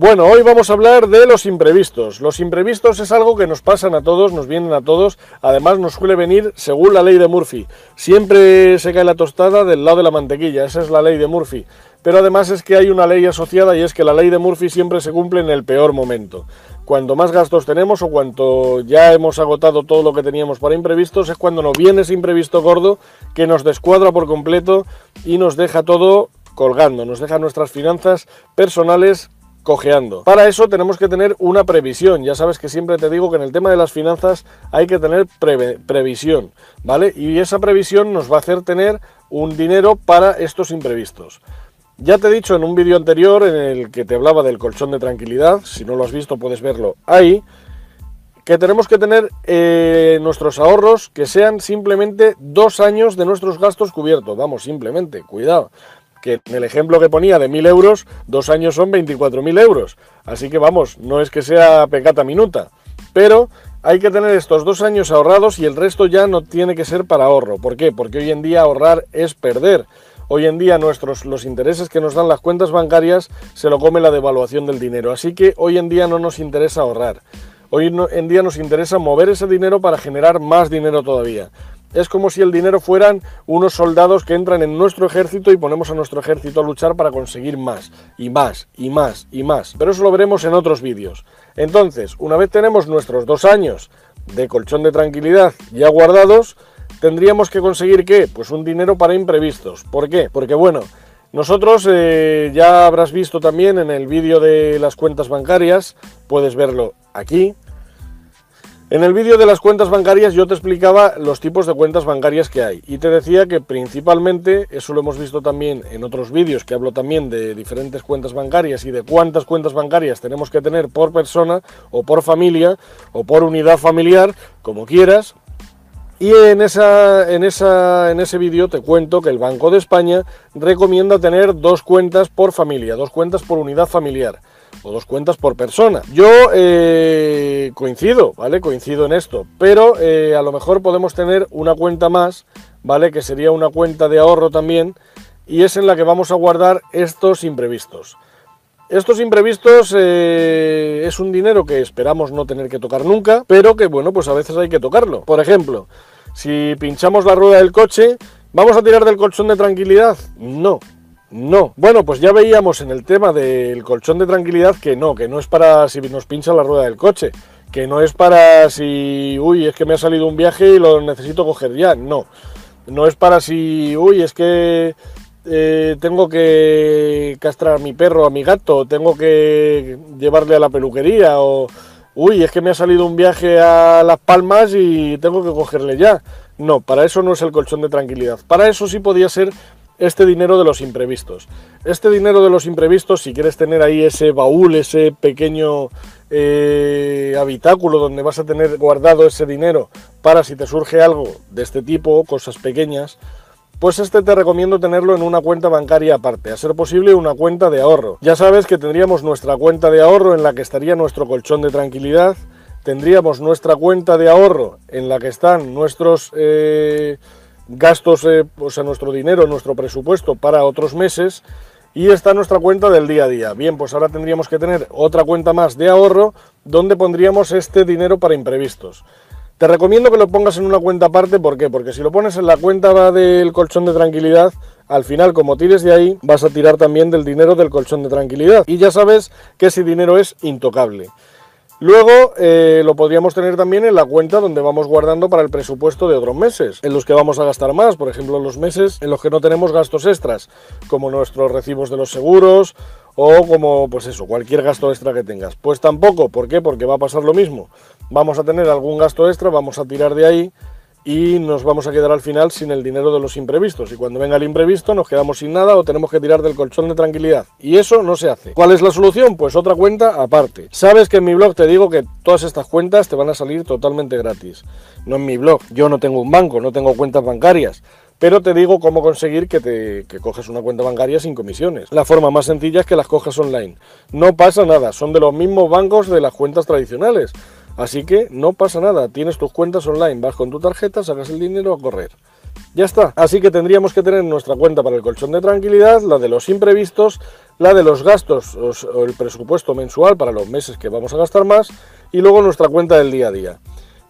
Bueno, hoy vamos a hablar de los imprevistos. Los imprevistos es algo que nos pasan a todos, nos vienen a todos, además nos suele venir según la ley de Murphy. Siempre se cae la tostada del lado de la mantequilla, esa es la ley de Murphy. Pero además es que hay una ley asociada y es que la ley de Murphy siempre se cumple en el peor momento. Cuanto más gastos tenemos o cuanto ya hemos agotado todo lo que teníamos para imprevistos es cuando nos viene ese imprevisto gordo que nos descuadra por completo y nos deja todo colgando, nos deja nuestras finanzas personales cojeando. Para eso tenemos que tener una previsión. Ya sabes que siempre te digo que en el tema de las finanzas hay que tener previsión, ¿vale? Y esa previsión nos va a hacer tener un dinero para estos imprevistos. Ya te he dicho en un vídeo anterior en el que te hablaba del colchón de tranquilidad, si no lo has visto puedes verlo ahí, que tenemos que tener eh, nuestros ahorros que sean simplemente dos años de nuestros gastos cubiertos. Vamos, simplemente, cuidado que en el ejemplo que ponía de 1.000 euros, dos años son 24.000 euros. Así que vamos, no es que sea pecata minuta, pero hay que tener estos dos años ahorrados y el resto ya no tiene que ser para ahorro. ¿Por qué? Porque hoy en día ahorrar es perder. Hoy en día nuestros, los intereses que nos dan las cuentas bancarias se lo come la devaluación del dinero. Así que hoy en día no nos interesa ahorrar. Hoy en día nos interesa mover ese dinero para generar más dinero todavía. Es como si el dinero fueran unos soldados que entran en nuestro ejército y ponemos a nuestro ejército a luchar para conseguir más, y más, y más, y más. Pero eso lo veremos en otros vídeos. Entonces, una vez tenemos nuestros dos años de colchón de tranquilidad ya guardados, tendríamos que conseguir qué? Pues un dinero para imprevistos. ¿Por qué? Porque bueno, nosotros eh, ya habrás visto también en el vídeo de las cuentas bancarias, puedes verlo aquí, en el vídeo de las cuentas bancarias yo te explicaba los tipos de cuentas bancarias que hay y te decía que principalmente, eso lo hemos visto también en otros vídeos que hablo también de diferentes cuentas bancarias y de cuántas cuentas bancarias tenemos que tener por persona o por familia o por unidad familiar, como quieras. Y en, esa, en, esa, en ese vídeo te cuento que el Banco de España recomienda tener dos cuentas por familia, dos cuentas por unidad familiar o dos cuentas por persona. Yo eh, coincido, ¿vale? Coincido en esto, pero eh, a lo mejor podemos tener una cuenta más, ¿vale? Que sería una cuenta de ahorro también y es en la que vamos a guardar estos imprevistos. Estos imprevistos eh, es un dinero que esperamos no tener que tocar nunca, pero que bueno, pues a veces hay que tocarlo. Por ejemplo, si pinchamos la rueda del coche, ¿vamos a tirar del colchón de tranquilidad? No, no. Bueno, pues ya veíamos en el tema del colchón de tranquilidad que no, que no es para si nos pincha la rueda del coche, que no es para si, uy, es que me ha salido un viaje y lo necesito coger ya, no. No es para si, uy, es que eh, tengo que castrar a mi perro, a mi gato, tengo que llevarle a la peluquería o, uy, es que me ha salido un viaje a Las Palmas y tengo que cogerle ya. No, para eso no es el colchón de tranquilidad. Para eso sí podía ser este dinero de los imprevistos. Este dinero de los imprevistos, si quieres tener ahí ese baúl, ese pequeño eh, habitáculo donde vas a tener guardado ese dinero para si te surge algo de este tipo, cosas pequeñas, pues este te recomiendo tenerlo en una cuenta bancaria aparte, a ser posible una cuenta de ahorro. Ya sabes que tendríamos nuestra cuenta de ahorro en la que estaría nuestro colchón de tranquilidad, tendríamos nuestra cuenta de ahorro en la que están nuestros... Eh, gastos, eh, o sea, nuestro dinero, nuestro presupuesto para otros meses y está nuestra cuenta del día a día. Bien, pues ahora tendríamos que tener otra cuenta más de ahorro donde pondríamos este dinero para imprevistos. Te recomiendo que lo pongas en una cuenta aparte, ¿por qué? Porque si lo pones en la cuenta del colchón de tranquilidad, al final como tires de ahí, vas a tirar también del dinero del colchón de tranquilidad. Y ya sabes que ese dinero es intocable. Luego eh, lo podríamos tener también en la cuenta donde vamos guardando para el presupuesto de otros meses, en los que vamos a gastar más, por ejemplo, los meses en los que no tenemos gastos extras, como nuestros recibos de los seguros o como, pues eso, cualquier gasto extra que tengas. Pues tampoco, ¿por qué? Porque va a pasar lo mismo. Vamos a tener algún gasto extra, vamos a tirar de ahí y nos vamos a quedar al final sin el dinero de los imprevistos. Y cuando venga el imprevisto nos quedamos sin nada o tenemos que tirar del colchón de tranquilidad. Y eso no se hace. ¿Cuál es la solución? Pues otra cuenta aparte. Sabes que en mi blog te digo que todas estas cuentas te van a salir totalmente gratis. No en mi blog. Yo no tengo un banco, no tengo cuentas bancarias pero te digo cómo conseguir que, te, que coges una cuenta bancaria sin comisiones. La forma más sencilla es que las cojas online. No pasa nada, son de los mismos bancos de las cuentas tradicionales. Así que no pasa nada, tienes tus cuentas online, vas con tu tarjeta, sacas el dinero a correr. Ya está. Así que tendríamos que tener nuestra cuenta para el colchón de tranquilidad, la de los imprevistos, la de los gastos o el presupuesto mensual para los meses que vamos a gastar más y luego nuestra cuenta del día a día.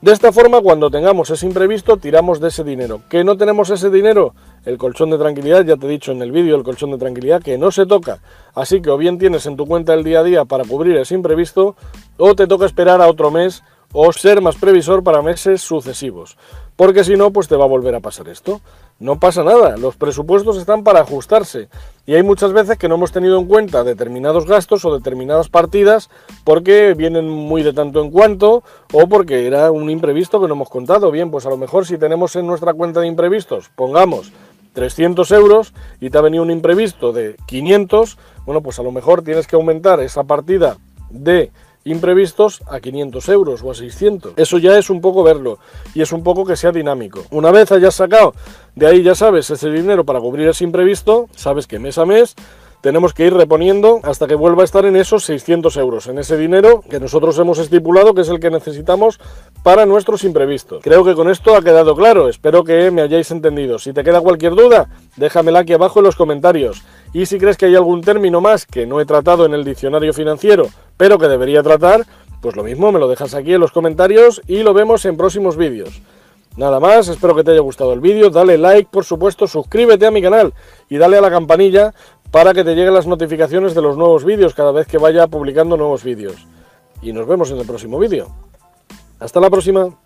De esta forma, cuando tengamos ese imprevisto, tiramos de ese dinero. ¿Que no tenemos ese dinero? El colchón de tranquilidad, ya te he dicho en el vídeo, el colchón de tranquilidad, que no se toca. Así que o bien tienes en tu cuenta el día a día para cubrir ese imprevisto, o te toca esperar a otro mes o ser más previsor para meses sucesivos. Porque si no, pues te va a volver a pasar esto. No pasa nada, los presupuestos están para ajustarse y hay muchas veces que no hemos tenido en cuenta determinados gastos o determinadas partidas porque vienen muy de tanto en cuanto o porque era un imprevisto que no hemos contado. Bien, pues a lo mejor si tenemos en nuestra cuenta de imprevistos, pongamos 300 euros y te ha venido un imprevisto de 500, bueno, pues a lo mejor tienes que aumentar esa partida de imprevistos a 500 euros o a 600. Eso ya es un poco verlo y es un poco que sea dinámico. Una vez hayas sacado de ahí, ya sabes, ese dinero para cubrir ese imprevisto, sabes que mes a mes tenemos que ir reponiendo hasta que vuelva a estar en esos 600 euros, en ese dinero que nosotros hemos estipulado que es el que necesitamos para nuestros imprevistos. Creo que con esto ha quedado claro, espero que me hayáis entendido. Si te queda cualquier duda, déjamela aquí abajo en los comentarios. Y si crees que hay algún término más que no he tratado en el diccionario financiero, pero que debería tratar, pues lo mismo, me lo dejas aquí en los comentarios y lo vemos en próximos vídeos. Nada más, espero que te haya gustado el vídeo, dale like, por supuesto, suscríbete a mi canal y dale a la campanilla para que te lleguen las notificaciones de los nuevos vídeos cada vez que vaya publicando nuevos vídeos. Y nos vemos en el próximo vídeo. Hasta la próxima.